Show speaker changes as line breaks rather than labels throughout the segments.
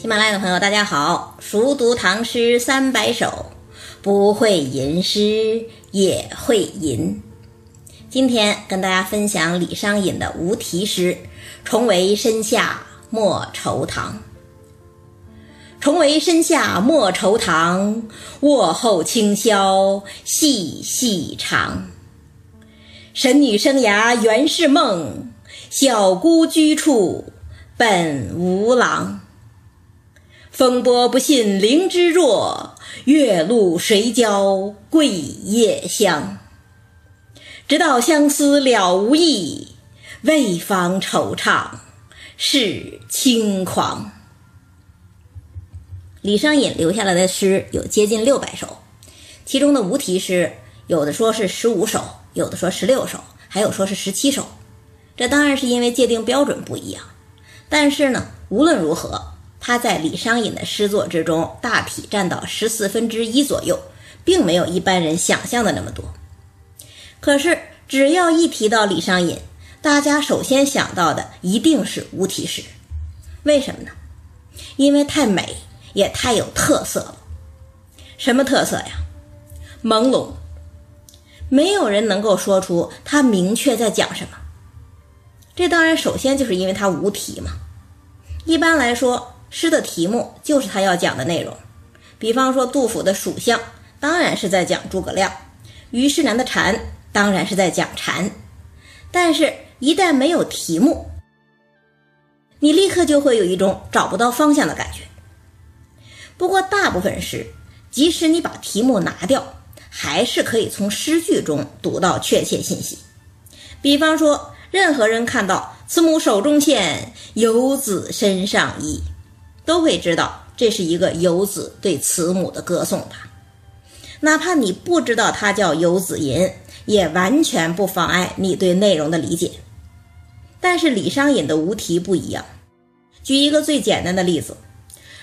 喜马拉雅的朋友，大家好！熟读唐诗三百首，不会吟诗也会吟。今天跟大家分享李商隐的无题诗《重为深下莫愁堂》。重为深下莫愁堂，卧后清宵细细长。神女生涯原是梦，小姑居处本无郎。风波不信菱枝弱，月露谁教桂叶香？直到相思了无益，未妨惆怅是轻狂。李商隐留下来的诗有接近六百首，其中的无题诗有的说是十五首，有的说十六首，还有说是十七首。这当然是因为界定标准不一样。但是呢，无论如何。他在李商隐的诗作之中，大体占到十四分之一左右，并没有一般人想象的那么多。可是，只要一提到李商隐，大家首先想到的一定是无题诗。为什么呢？因为太美，也太有特色了。什么特色呀？朦胧，没有人能够说出他明确在讲什么。这当然首先就是因为他无题嘛。一般来说。诗的题目就是他要讲的内容，比方说杜甫的《蜀相》，当然是在讲诸葛亮；虞世南的《蝉》，当然是在讲蝉。但是，一旦没有题目，你立刻就会有一种找不到方向的感觉。不过，大部分诗，即使你把题目拿掉，还是可以从诗句中读到确切信息。比方说，任何人看到“慈母手中线，游子身上衣”。都会知道这是一个游子对慈母的歌颂吧，哪怕你不知道它叫《游子吟》，也完全不妨碍你对内容的理解。但是李商隐的无题不一样。举一个最简单的例子：“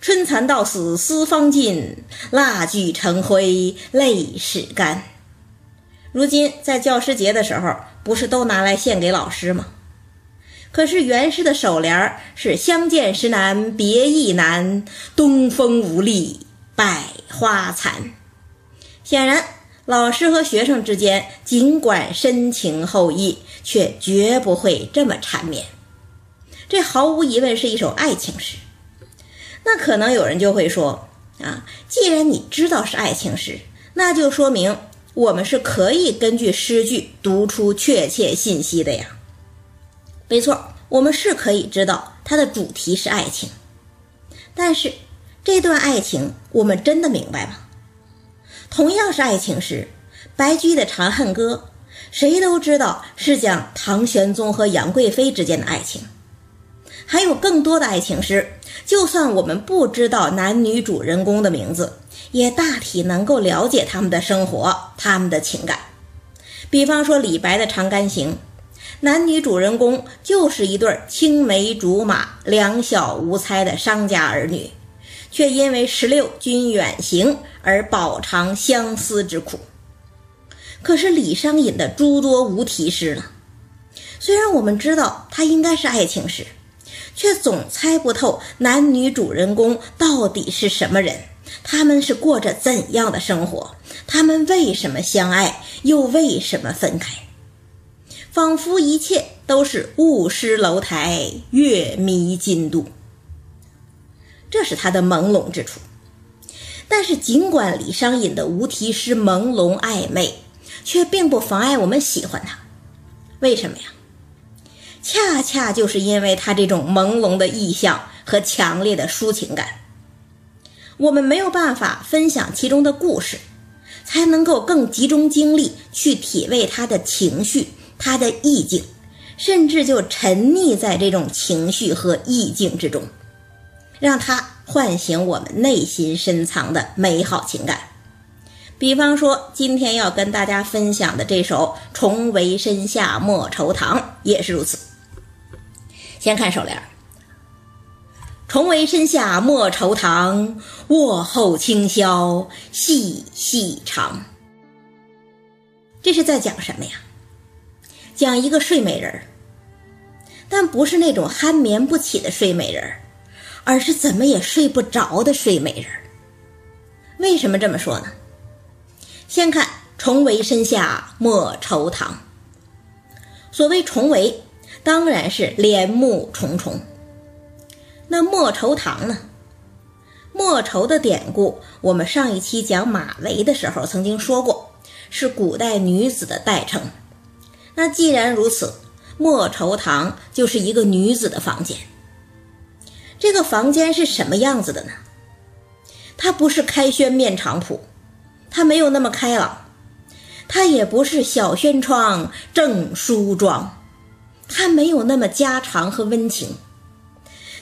春蚕到死丝方尽，蜡炬成灰泪始干。”如今在教师节的时候，不是都拿来献给老师吗？可是原诗的首联是“相见时难别亦难，东风无力百花残”。显然，老师和学生之间尽管深情厚谊，却绝不会这么缠绵。这毫无疑问是一首爱情诗。那可能有人就会说：“啊，既然你知道是爱情诗，那就说明我们是可以根据诗句读出确切信息的呀。”没错，我们是可以知道它的主题是爱情，但是这段爱情我们真的明白吗？同样是爱情诗，白居易的《长恨歌》，谁都知道是讲唐玄宗和杨贵妃之间的爱情。还有更多的爱情诗，就算我们不知道男女主人公的名字，也大体能够了解他们的生活、他们的情感。比方说李白的《长干行》。男女主人公就是一对青梅竹马、两小无猜的商家儿女，却因为十六君远行而饱尝相思之苦。可是李商隐的诸多无题诗呢？虽然我们知道它应该是爱情诗，却总猜不透男女主人公到底是什么人，他们是过着怎样的生活，他们为什么相爱，又为什么分开？仿佛一切都是雾失楼台，月迷津渡。这是他的朦胧之处。但是，尽管李商隐的无题诗朦胧暧昧，却并不妨碍我们喜欢他。为什么呀？恰恰就是因为他这种朦胧的意象和强烈的抒情感，我们没有办法分享其中的故事，才能够更集中精力去体味他的情绪。他的意境，甚至就沉溺在这种情绪和意境之中，让他唤醒我们内心深藏的美好情感。比方说，今天要跟大家分享的这首《重围身下莫愁堂》也是如此。先看首联：“重围身下莫愁堂，卧后清宵细细长。”这是在讲什么呀？讲一个睡美人儿，但不是那种酣眠不起的睡美人儿，而是怎么也睡不着的睡美人儿。为什么这么说呢？先看“重围深下莫愁堂”。所谓重围，当然是帘幕重重。那莫愁堂呢？莫愁的典故，我们上一期讲马嵬的时候曾经说过，是古代女子的代称。那既然如此，莫愁堂就是一个女子的房间。这个房间是什么样子的呢？它不是开轩面场圃，它没有那么开朗；它也不是小轩窗正梳妆，它没有那么家常和温情。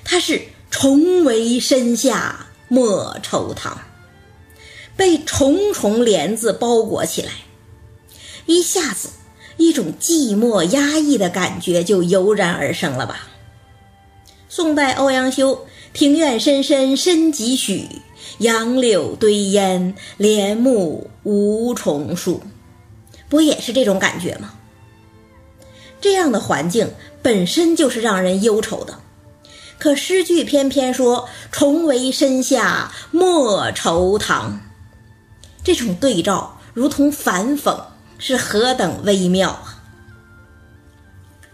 它是重围深下莫愁堂，被重重帘子包裹起来，一下子一种寂寞压抑的感觉就油然而生了吧。宋代欧阳修“庭院深深深几许，杨柳堆烟帘幕无重数”，不也是这种感觉吗？这样的环境本身就是让人忧愁的，可诗句偏偏说“重围深下莫愁堂”，这种对照如同反讽，是何等微妙啊！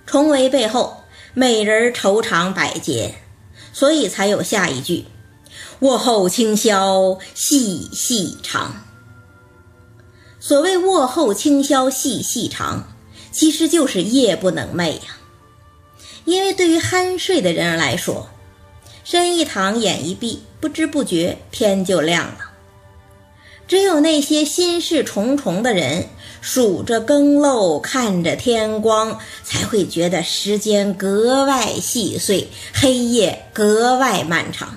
重围背后。美人愁肠百结，所以才有下一句“卧后清宵细细长”。所谓“卧后清宵细细长”，其实就是夜不能寐呀。因为对于酣睡的人来说，身一躺，眼一闭，不知不觉天就亮了。只有那些心事重重的人。数着更漏，看着天光，才会觉得时间格外细碎，黑夜格外漫长。《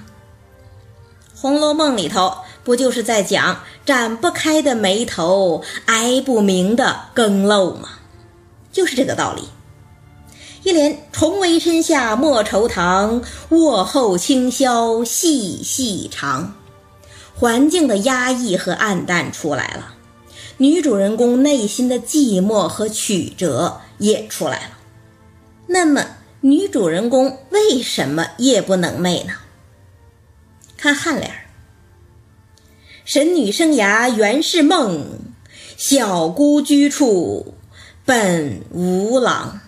红楼梦》里头不就是在讲展不开的眉头，挨不明的更漏吗？就是这个道理。一连重围深下莫愁堂，卧后清宵细细长，环境的压抑和暗淡出来了。女主人公内心的寂寞和曲折也出来了。那么，女主人公为什么夜不能寐呢？看颔联儿神女生涯原是梦，小姑居处本无郎。”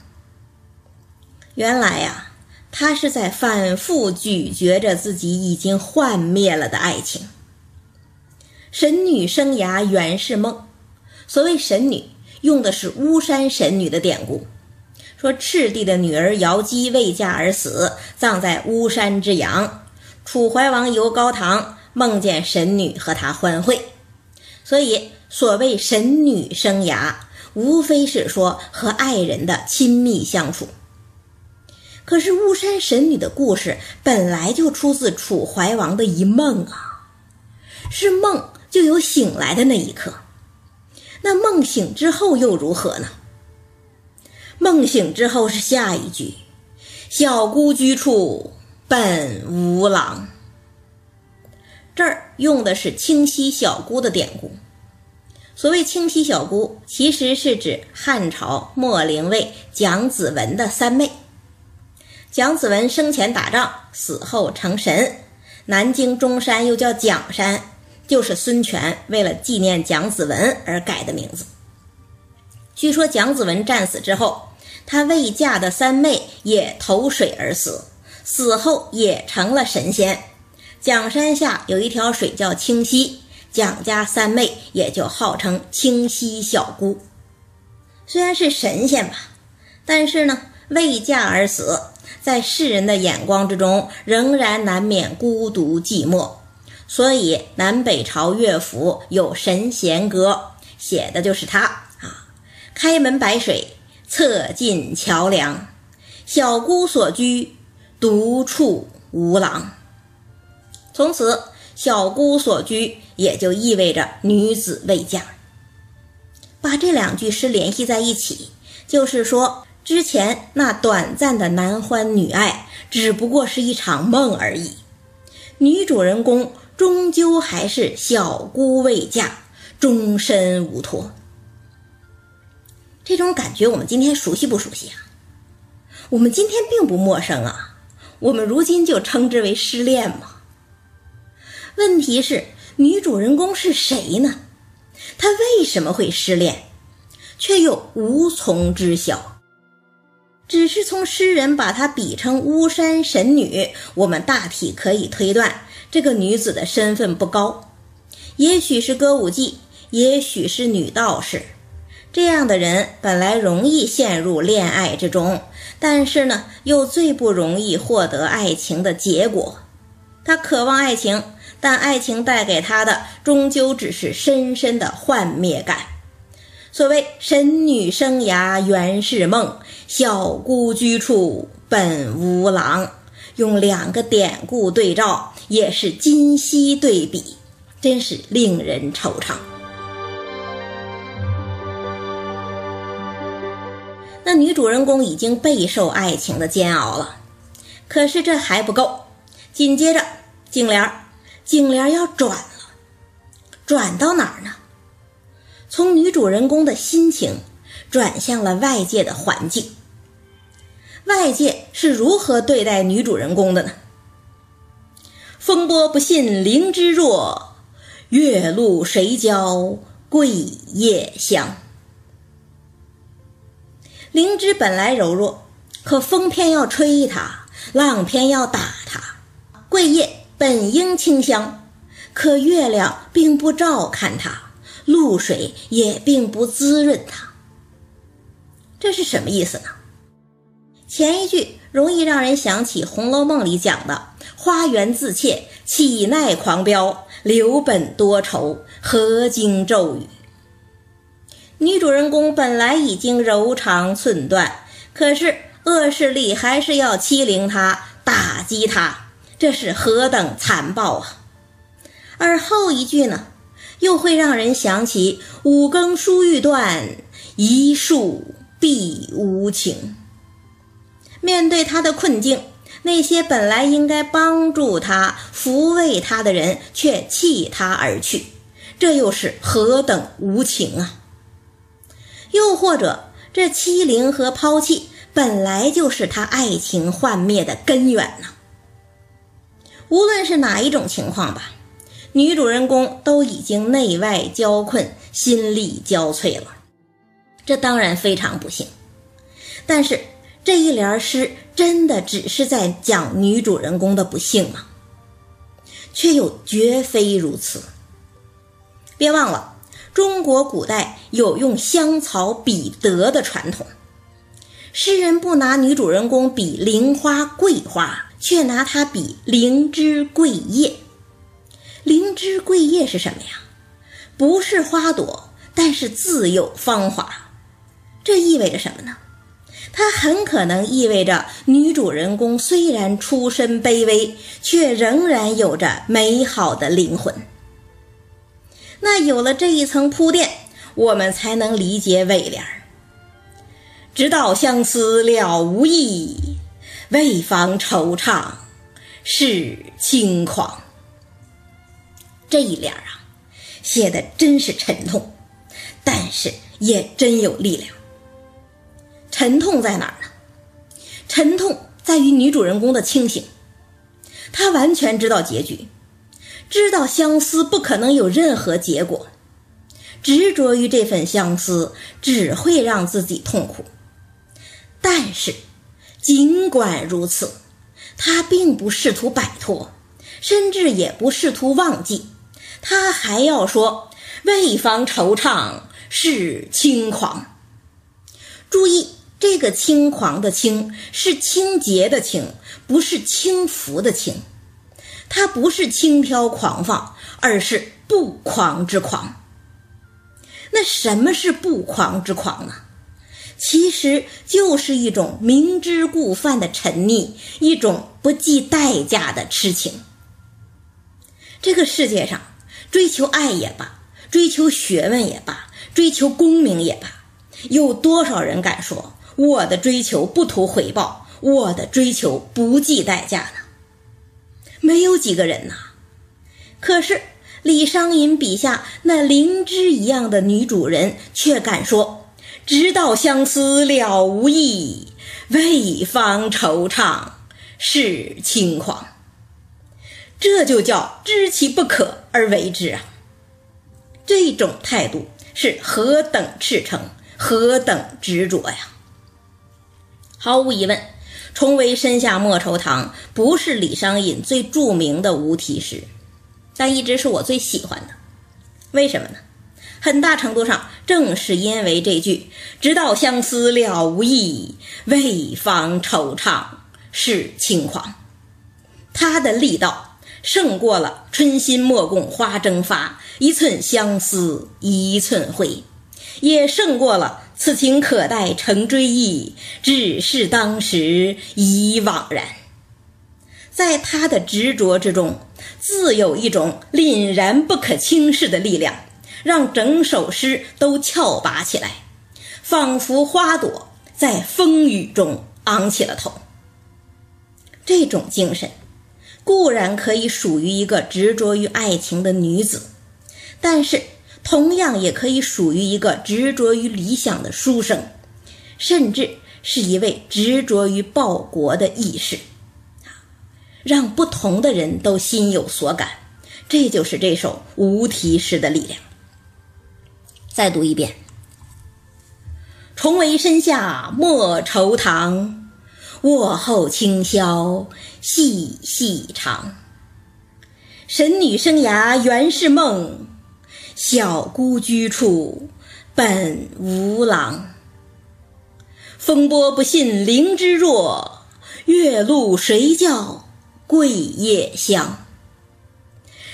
原来呀，她是在反复咀嚼着自己已经幻灭了的爱情。神女生涯原是梦。所谓神女，用的是巫山神女的典故，说赤帝的女儿瑶姬未嫁而死，葬在巫山之阳。楚怀王游高堂，梦见神女和他欢会，所以所谓神女生涯，无非是说和爱人的亲密相处。可是巫山神女的故事本来就出自楚怀王的一梦啊，是梦就有醒来的那一刻。那梦醒之后又如何呢？梦醒之后是下一句：“小姑居处本无郎。”这儿用的是清溪小姑的典故。所谓清溪小姑，其实是指汉朝末灵位蒋子文的三妹。蒋子文生前打仗，死后成神，南京中山又叫蒋山。就是孙权为了纪念蒋子文而改的名字。据说蒋子文战死之后，他未嫁的三妹也投水而死，死后也成了神仙。蒋山下有一条水叫清溪，蒋家三妹也就号称清溪小姑。虽然是神仙吧，但是呢，未嫁而死，在世人的眼光之中，仍然难免孤独寂寞。所以南北朝乐府有《神仙歌》，写的就是他啊。开门白水侧进桥梁，小姑所居独处无郎。从此，小姑所居也就意味着女子未嫁。把这两句诗联系在一起，就是说之前那短暂的男欢女爱，只不过是一场梦而已。女主人公。终究还是小姑未嫁，终身无托。这种感觉，我们今天熟悉不熟悉啊？我们今天并不陌生啊。我们如今就称之为失恋嘛？问题是，女主人公是谁呢？她为什么会失恋，却又无从知晓？只是从诗人把她比成巫山神女，我们大体可以推断，这个女子的身份不高，也许是歌舞伎，也许是女道士。这样的人本来容易陷入恋爱之中，但是呢，又最不容易获得爱情的结果。他渴望爱情，但爱情带给他的终究只是深深的幻灭感。所谓“神女生涯原是梦，小姑居处本无郎”，用两个典故对照，也是今昔对比，真是令人惆怅。那女主人公已经备受爱情的煎熬了，可是这还不够。紧接着，颈帘颈帘要转了，转到哪儿呢？从女主人公的心情转向了外界的环境。外界是如何对待女主人公的呢？风波不信灵芝弱，月露谁教桂叶香。灵芝本来柔弱，可风偏要吹它，浪偏要打它。桂叶本应清香，可月亮并不照看它，露水也并不滋润它。这是什么意思呢？前一句容易让人想起《红楼梦》里讲的“花园自怯，岂奈狂飙？留本多愁，何经骤雨？”女主人公本来已经柔肠寸断，可是恶势力还是要欺凌她、打击她，这是何等残暴啊！而后一句呢，又会让人想起“五更疏欲断，一树碧无情”。面对他的困境，那些本来应该帮助他、抚慰他的人却弃他而去，这又是何等无情啊！又或者，这欺凌和抛弃本来就是他爱情幻灭的根源呢？无论是哪一种情况吧，女主人公都已经内外交困，心力交瘁了。这当然非常不幸。但是这一联诗真的只是在讲女主人公的不幸吗？却又绝非如此。别忘了。中国古代有用香草比德的传统，诗人不拿女主人公比菱花桂花，却拿她比灵芝桂叶。灵芝桂叶是什么呀？不是花朵，但是自有芳华。这意味着什么呢？它很可能意味着女主人公虽然出身卑微，却仍然有着美好的灵魂。那有了这一层铺垫，我们才能理解尾联。直到相思了无益，为防惆怅是轻狂。这一联啊，写的真是沉痛，但是也真有力量。沉痛在哪儿呢？沉痛在于女主人公的清醒，她完全知道结局。知道相思不可能有任何结果，执着于这份相思只会让自己痛苦。但是，尽管如此，他并不试图摆脱，甚至也不试图忘记，他还要说：“为防惆怅是轻狂。”注意，这个轻狂的“轻”是清洁的“清”，不是轻浮的“轻”。他不是轻佻狂放，而是不狂之狂。那什么是不狂之狂呢？其实就是一种明知故犯的沉溺，一种不计代价的痴情。这个世界上，追求爱也罢，追求学问也罢，追求功名也罢，有多少人敢说我的追求不图回报，我的追求不计代价呢？没有几个人呐，可是李商隐笔下那灵芝一样的女主人却敢说：“直到相思了无益，未方惆怅是轻狂。这就叫知其不可而为之啊！这种态度是何等赤诚，何等执着呀！毫无疑问，重为身下莫愁堂不是李商隐最著名的无题诗，但一直是我最喜欢的。为什么呢？很大程度上正是因为这句“直到相思了无益，未妨惆怅是轻狂”，它的力道胜过了“春心莫共花争发，一寸相思一寸灰”，也胜过了。此情可待成追忆，只是当时已惘然。在他的执着之中，自有一种凛然不可轻视的力量，让整首诗都翘拔起来，仿佛花朵在风雨中昂起了头。这种精神固然可以属于一个执着于爱情的女子，但是。同样也可以属于一个执着于理想的书生，甚至是一位执着于报国的义士，让不同的人都心有所感。这就是这首无题诗的力量。再读一遍：重为身下莫愁堂，卧后清宵细细长。神女生涯原是梦。小姑居处本无郎，风波不信菱枝弱，月露谁教桂叶香？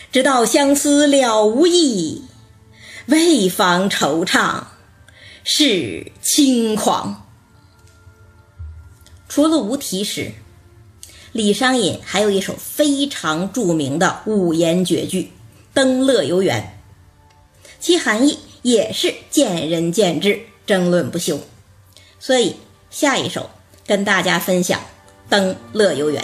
直到相思了无益，为防惆怅是轻狂。除了无题诗，李商隐还有一首非常著名的五言绝句《登乐游原》。其含义也是见仁见智，争论不休。所以下一首跟大家分享《登乐游原》。